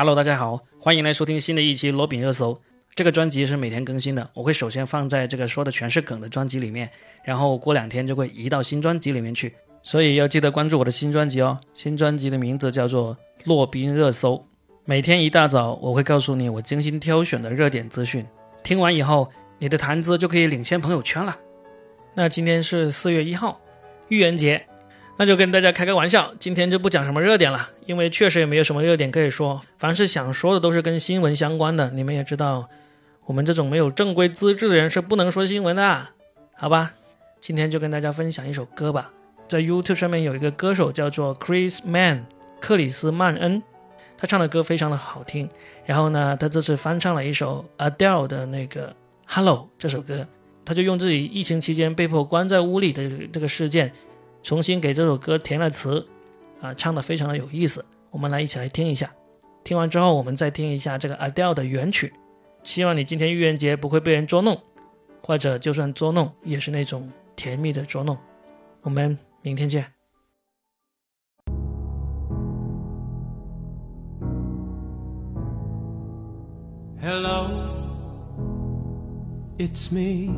Hello，大家好，欢迎来收听新的一期罗饼热搜。这个专辑是每天更新的，我会首先放在这个说的全是梗的专辑里面，然后过两天就会移到新专辑里面去，所以要记得关注我的新专辑哦。新专辑的名字叫做《洛宾热搜》，每天一大早我会告诉你我精心挑选的热点资讯，听完以后你的谈资就可以领先朋友圈了。那今天是四月一号，愚人节。那就跟大家开个玩笑，今天就不讲什么热点了，因为确实也没有什么热点可以说。凡是想说的都是跟新闻相关的。你们也知道，我们这种没有正规资质的人是不能说新闻的，好吧？今天就跟大家分享一首歌吧。在 YouTube 上面有一个歌手叫做 Chris Mann，克里斯曼恩，他唱的歌非常的好听。然后呢，他这次翻唱了一首 Adele 的那个 Hello 这首歌，他就用自己疫情期间被迫关在屋里的这个事件。重新给这首歌填了词，啊，唱的非常的有意思。我们来一起来听一下，听完之后我们再听一下这个 Adele 的原曲。希望你今天愚人节不会被人捉弄，或者就算捉弄，也是那种甜蜜的捉弄。我们明天见。Hello，it's me。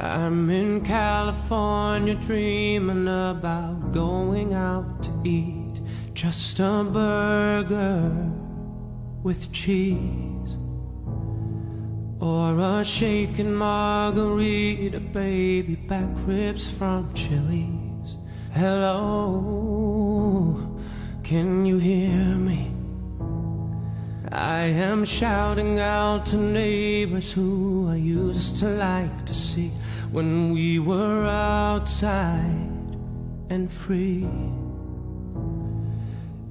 I'm in California dreaming about going out to eat just a burger with cheese or a shaken margarita, baby back ribs from Chili's. Hello, can you hear me? I am shouting out to neighbors who I used to like to see when we were outside and free.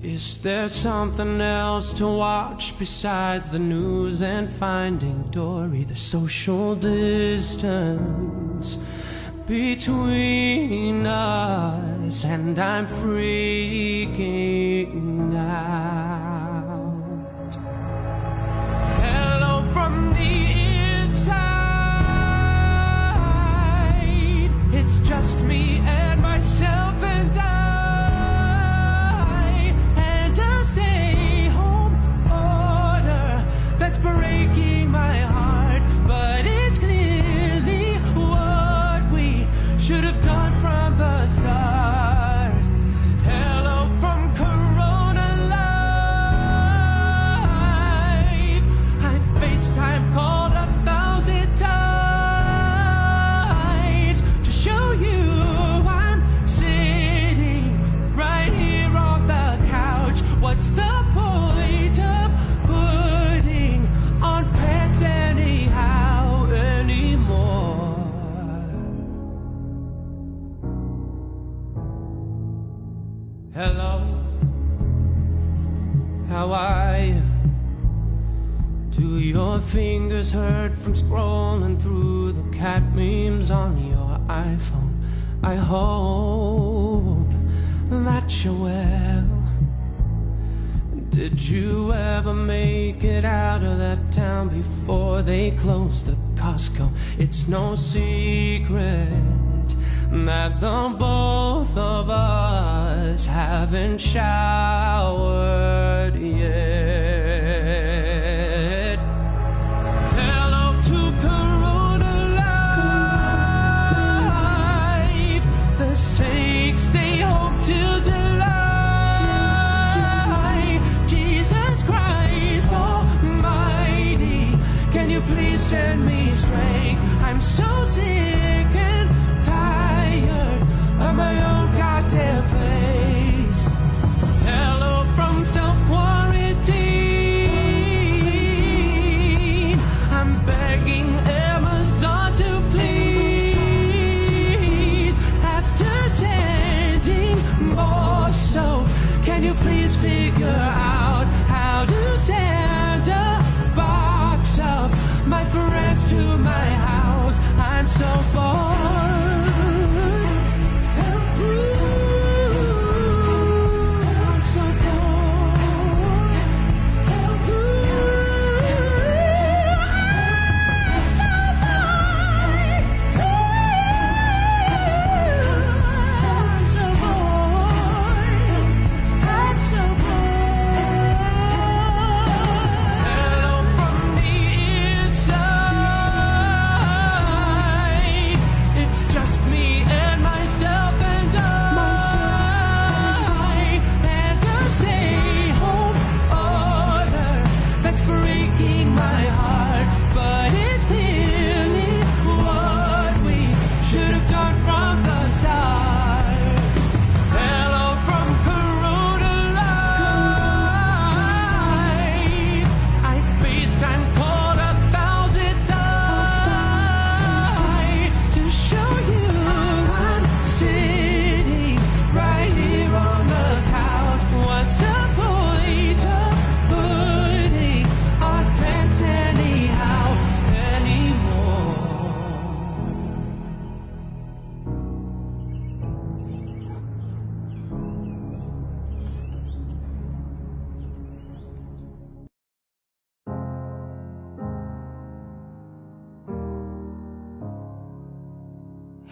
Is there something else to watch besides the news and finding Dory? The social distance between us, and I'm freaking out. Fingers hurt from scrolling through the cat memes on your iPhone? I hope that you're well. Did you ever make it out of that town before they closed the Costco? It's no secret that the both of us haven't showered can you please send me strength? I'm so sick and tired of my own goddamn